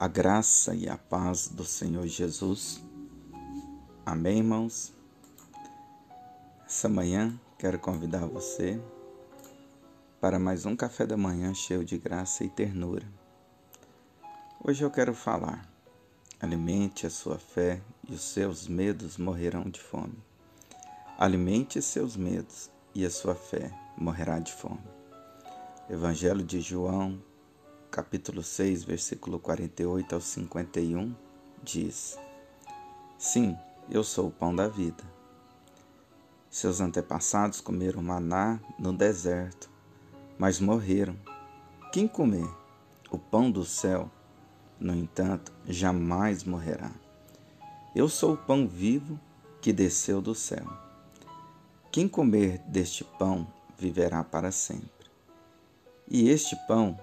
A graça e a paz do Senhor Jesus. Amém, irmãos? Essa manhã quero convidar você para mais um café da manhã cheio de graça e ternura. Hoje eu quero falar: alimente a sua fé e os seus medos morrerão de fome. Alimente seus medos e a sua fé morrerá de fome. Evangelho de João, capítulo 6, versículo 48 ao 51, diz: Sim, eu sou o pão da vida. Seus antepassados comeram maná no deserto, mas morreram. Quem comer o pão do céu, no entanto, jamais morrerá. Eu sou o pão vivo que desceu do céu. Quem comer deste pão viverá para sempre. E este pão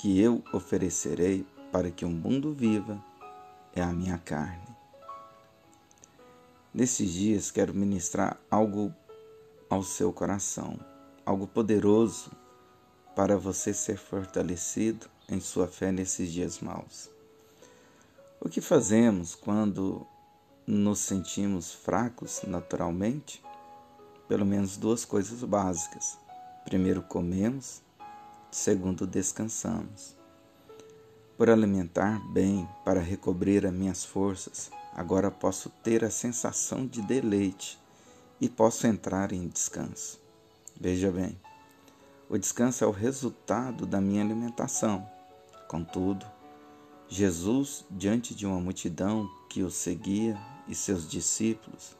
que eu oferecerei para que o mundo viva é a minha carne. Nesses dias quero ministrar algo ao seu coração, algo poderoso para você ser fortalecido em sua fé nesses dias maus. O que fazemos quando nos sentimos fracos naturalmente? Pelo menos duas coisas básicas. Primeiro, comemos segundo descansamos. Por alimentar bem para recobrir as minhas forças, agora posso ter a sensação de deleite e posso entrar em descanso. Veja bem, o descanso é o resultado da minha alimentação. Contudo, Jesus, diante de uma multidão que o seguia e seus discípulos,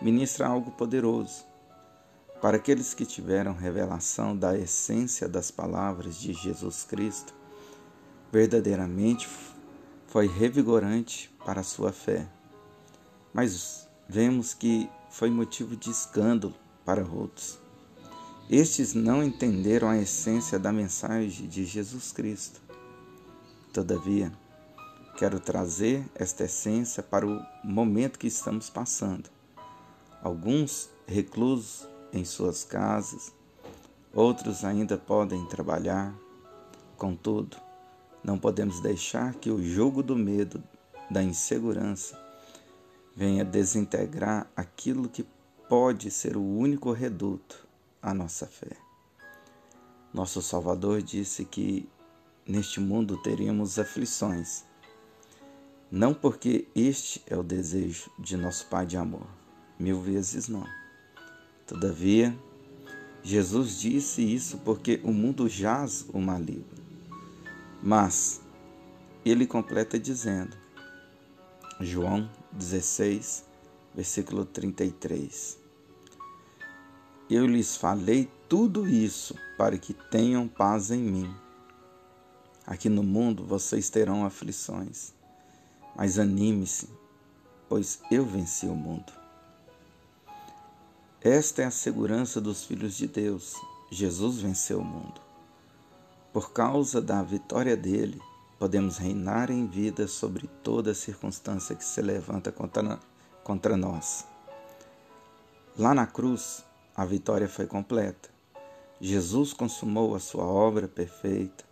ministra algo poderoso para aqueles que tiveram revelação da essência das palavras de Jesus Cristo, verdadeiramente foi revigorante para a sua fé. Mas vemos que foi motivo de escândalo para outros. Estes não entenderam a essência da mensagem de Jesus Cristo. Todavia, quero trazer esta essência para o momento que estamos passando. Alguns reclusos em suas casas, outros ainda podem trabalhar. Contudo, não podemos deixar que o jogo do medo, da insegurança, venha desintegrar aquilo que pode ser o único reduto à nossa fé. Nosso Salvador disse que neste mundo teríamos aflições, não porque este é o desejo de nosso Pai de amor, mil vezes não Todavia, Jesus disse isso porque o mundo jaz o maligno. Mas ele completa dizendo, João 16, versículo 33. Eu lhes falei tudo isso para que tenham paz em mim. Aqui no mundo vocês terão aflições, mas anime-se, pois eu venci o mundo. Esta é a segurança dos filhos de Deus. Jesus venceu o mundo. Por causa da vitória dele, podemos reinar em vida sobre toda circunstância que se levanta contra, nós. Lá na cruz, a vitória foi completa. Jesus consumou a sua obra perfeita,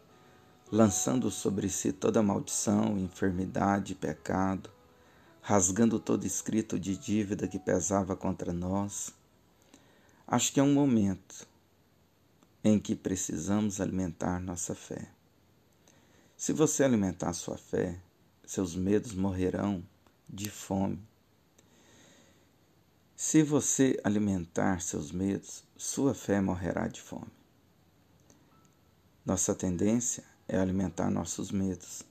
lançando sobre si toda maldição, enfermidade e pecado, rasgando todo escrito de dívida que pesava contra nós Acho que é um momento em que precisamos alimentar nossa fé. Se você alimentar sua fé, seus medos morrerão de fome. Se você alimentar seus medos, sua fé morrerá de fome. Nossa tendência é alimentar nossos medos.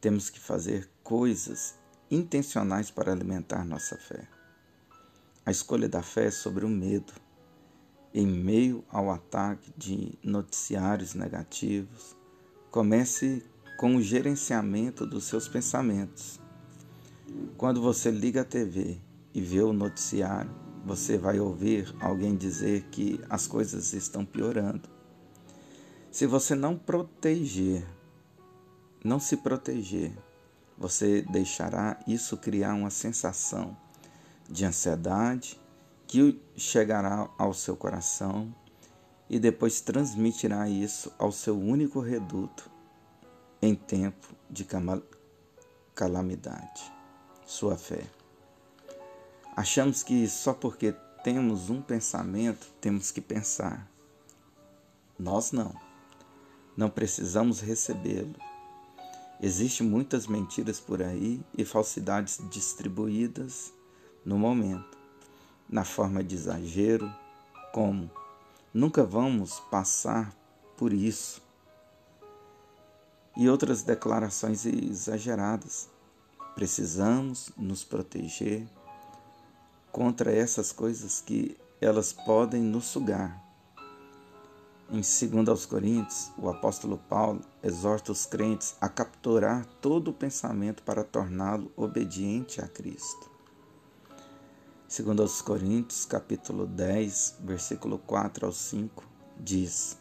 Temos que fazer coisas intencionais para alimentar nossa fé. A escolha da fé é sobre o medo em meio ao ataque de noticiários negativos, comece com o gerenciamento dos seus pensamentos. Quando você liga a TV e vê o noticiário, você vai ouvir alguém dizer que as coisas estão piorando. Se você não proteger, não se proteger, você deixará isso criar uma sensação de ansiedade, que chegará ao seu coração e depois transmitirá isso ao seu único reduto, em tempo de calamidade. Sua fé. Achamos que só porque temos um pensamento temos que pensar. Nós não. Não precisamos recebê-lo. Existem muitas mentiras por aí e falsidades distribuídas no momento, na forma de exagero, como nunca vamos passar por isso, e outras declarações exageradas. Precisamos nos proteger contra essas coisas que elas podem nos sugar em 2 aos Coríntios, o apóstolo Paulo exorta os crentes a capturar todo o pensamento para torná-lo obediente a Cristo. 2 aos Coríntios, capítulo 10, versículo 4 ao 5, diz: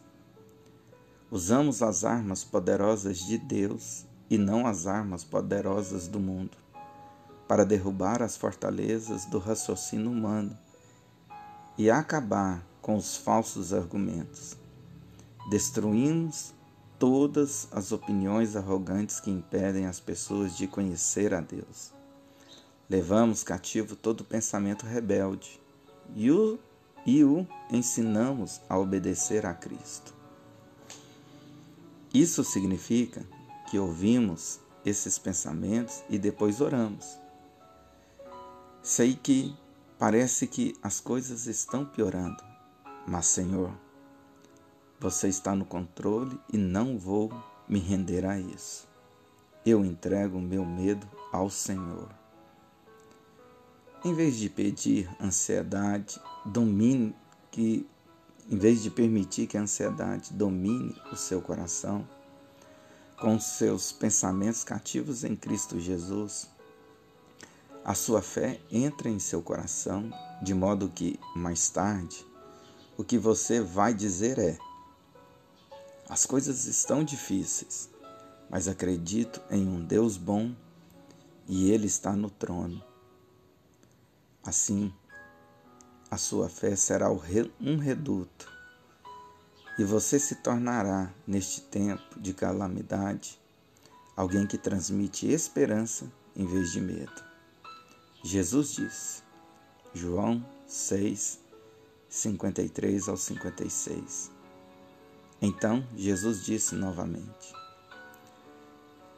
Usamos as armas poderosas de Deus e não as armas poderosas do mundo, para derrubar as fortalezas do raciocínio humano e acabar com os falsos argumentos Destruímos todas as opiniões arrogantes que impedem as pessoas de conhecer a Deus. Levamos cativo todo pensamento rebelde e o, e o ensinamos a obedecer a Cristo. Isso significa que ouvimos esses pensamentos e depois oramos. Sei que parece que as coisas estão piorando, mas, Senhor, você está no controle e não vou me render a isso. Eu entrego o meu medo ao Senhor. Em vez de pedir ansiedade, domine que em vez de permitir que a ansiedade domine o seu coração, com seus pensamentos cativos em Cristo Jesus, a sua fé entra em seu coração, de modo que, mais tarde, o que você vai dizer é: as coisas estão difíceis, mas acredito em um Deus bom e Ele está no trono. Assim, a sua fé será um reduto e você se tornará, neste tempo de calamidade, alguém que transmite esperança em vez de medo. Jesus disse, João 6, 53 ao 56. Então Jesus disse novamente: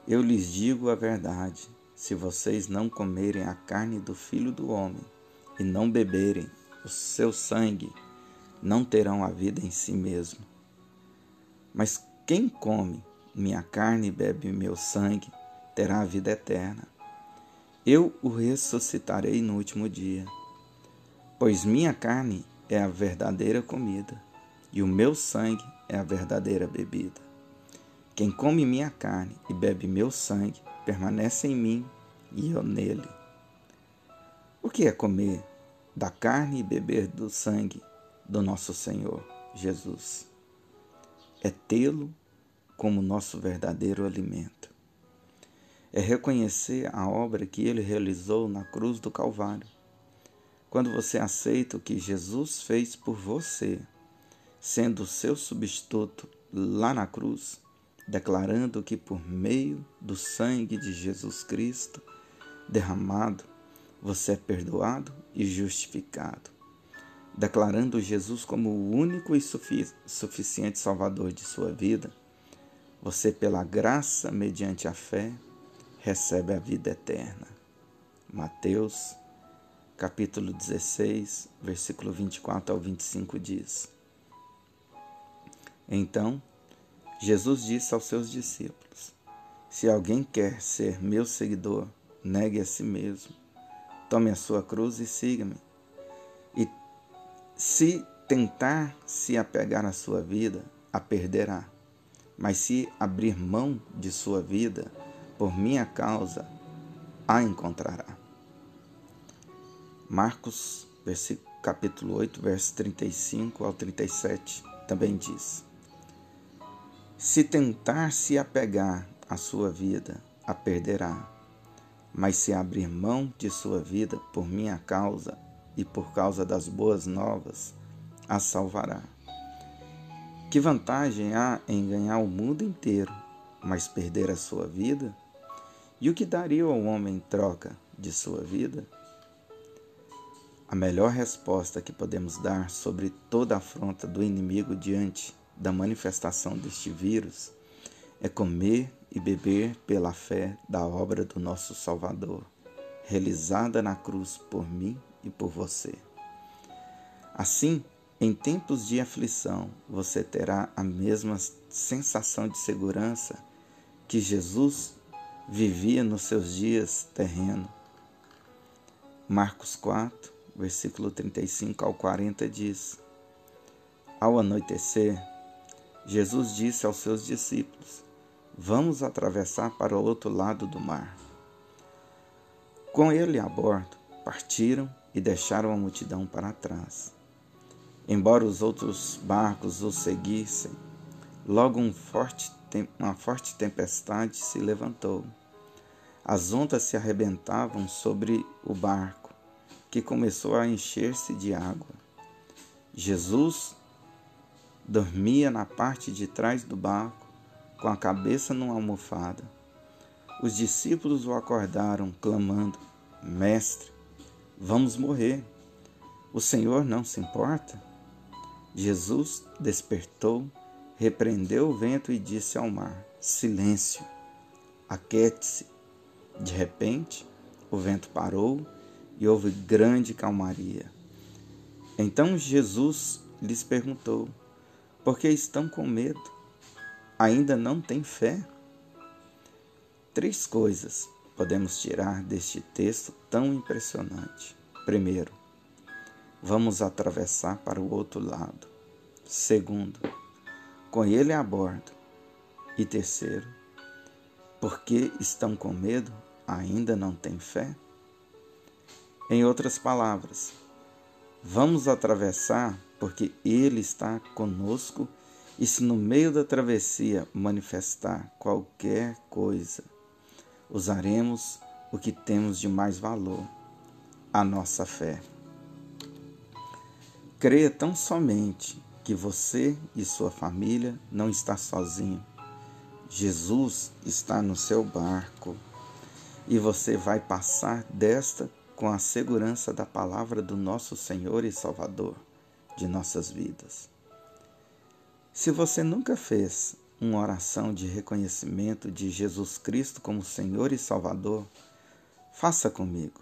Eu lhes digo a verdade: se vocês não comerem a carne do filho do homem e não beberem o seu sangue, não terão a vida em si mesmo. Mas quem come minha carne e bebe meu sangue terá a vida eterna. Eu o ressuscitarei no último dia, pois minha carne é a verdadeira comida e o meu sangue é a verdadeira bebida. Quem come minha carne e bebe meu sangue permanece em mim e eu nele. O que é comer da carne e beber do sangue do nosso Senhor Jesus? É tê-lo como nosso verdadeiro alimento. É reconhecer a obra que ele realizou na cruz do Calvário. Quando você aceita o que Jesus fez por você, sendo seu substituto lá na cruz, declarando que por meio do sangue de Jesus Cristo derramado, você é perdoado e justificado, declarando Jesus como o único e suficiente Salvador de sua vida, você, pela graça mediante a fé, recebe a vida eterna. Mateus, capítulo 16, versículo 24 ao 25 diz: então, Jesus disse aos seus discípulos: Se alguém quer ser meu seguidor, negue a si mesmo, tome a sua cruz e siga-me. E se tentar se apegar à sua vida, a perderá. Mas se abrir mão de sua vida, por minha causa, a encontrará. Marcos, capítulo 8, verso 35 ao 37, também diz: se tentar se apegar à sua vida, a perderá. Mas se abrir mão de sua vida por minha causa e por causa das boas novas, a salvará. Que vantagem há em ganhar o mundo inteiro mas perder a sua vida? E o que daria ao homem em troca de sua vida? A melhor resposta que podemos dar sobre toda afronta do inimigo diante da manifestação deste vírus é comer e beber pela fé da obra do nosso Salvador, realizada na cruz por mim e por você. Assim, em tempos de aflição, você terá a mesma sensação de segurança que Jesus vivia nos seus dias terrenos. Marcos 4, versículo 35 ao 40 diz: Ao anoitecer, Jesus disse aos seus discípulos: Vamos atravessar para o outro lado do mar. Com ele a bordo, partiram e deixaram a multidão para trás. Embora os outros barcos o seguissem, logo um forte, uma forte tempestade se levantou. As ondas se arrebentavam sobre o barco, que começou a encher-se de água. Jesus dormia na parte de trás do barco, com a cabeça numa almofada. Os discípulos o acordaram, clamando: Mestre, vamos morrer. O Senhor não se importa? Jesus despertou, repreendeu o vento e disse ao mar: Silêncio, aquete-se. De repente, o vento parou e houve grande calmaria. Então Jesus lhes perguntou: Por que estão com medo? Ainda não têm fé? Três coisas podemos tirar deste texto tão impressionante. Primeiro, vamos atravessar para o outro lado. Segundo, com ele a bordo. E terceiro, porque estão com medo, ainda não têm fé? Em outras palavras, vamos atravessar porque ele está conosco e se no meio da travessia manifestar qualquer coisa, usaremos o que temos de mais valor, a nossa fé. Creia tão somente que você e sua família não está sozinho. Jesus está no seu barco e você vai passar desta com a segurança da palavra do nosso Senhor e Salvador de nossas vidas. Se você nunca fez uma oração de reconhecimento de Jesus Cristo como Senhor e Salvador, faça comigo.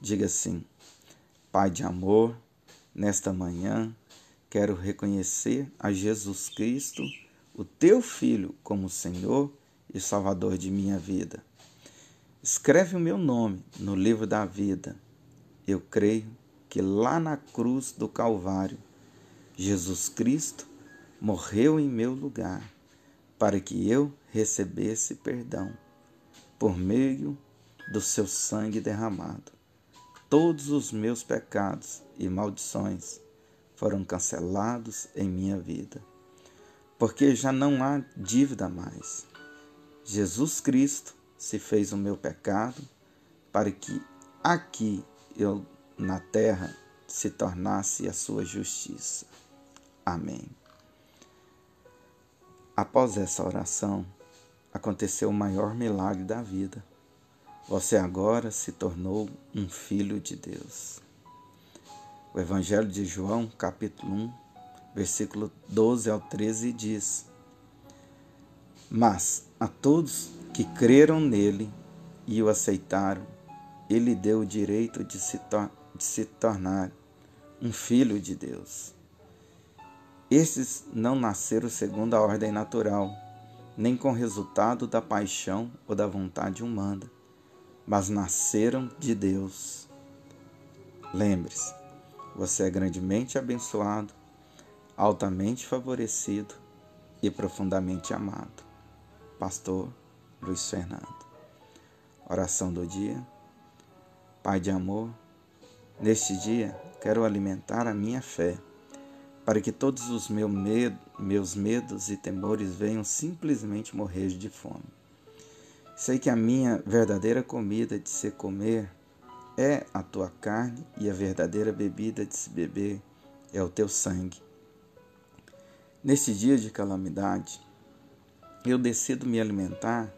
Diga assim: Pai de amor, Nesta manhã, quero reconhecer a Jesus Cristo, o teu Filho, como Senhor e Salvador de minha vida. Escreve o meu nome no livro da vida. Eu creio que lá na cruz do Calvário, Jesus Cristo morreu em meu lugar para que eu recebesse perdão por meio do seu sangue derramado todos os meus pecados e maldições foram cancelados em minha vida, porque já não há dívida mais. Jesus Cristo se fez o meu pecado para que aqui eu na terra se tornasse a sua justiça. Amém. Após essa oração, aconteceu o maior milagre da vida você agora se tornou um filho de Deus. O Evangelho de João, capítulo 1, versículo 12 ao 13 diz: Mas a todos que creram nele e o aceitaram, ele deu o direito de se, de se tornar um filho de Deus. Esses não nasceram segundo a ordem natural, nem com resultado da paixão ou da vontade humana mas nasceram de Deus. Lembre-se, você é grandemente abençoado, altamente favorecido e profundamente amado. Pastor Luiz Fernando. Oração do dia. Pai de amor, neste dia quero alimentar a minha fé, para que todos os meus medos e temores venham simplesmente morrer de fome. Sei que a minha verdadeira comida de se comer é a tua carne e a verdadeira bebida de se beber é o teu sangue. Neste dia de calamidade, eu decido me alimentar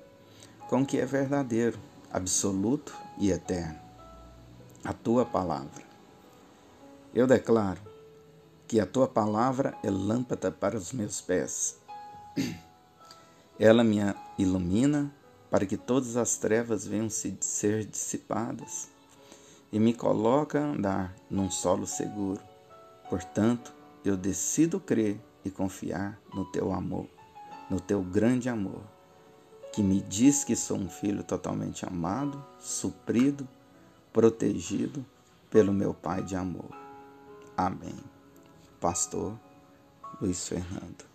com o que é verdadeiro, absoluto e eterno, a tua palavra. Eu declaro que a tua palavra é lâmpada para os meus pés. Ela me ilumina para que todas as trevas venham se ser dissipadas e me coloca a andar num solo seguro. Portanto, eu decido crer e confiar no teu amor, no teu grande amor, que me diz que sou um filho totalmente amado, suprido, protegido pelo meu Pai de amor. Amém. Pastor Luiz Fernando.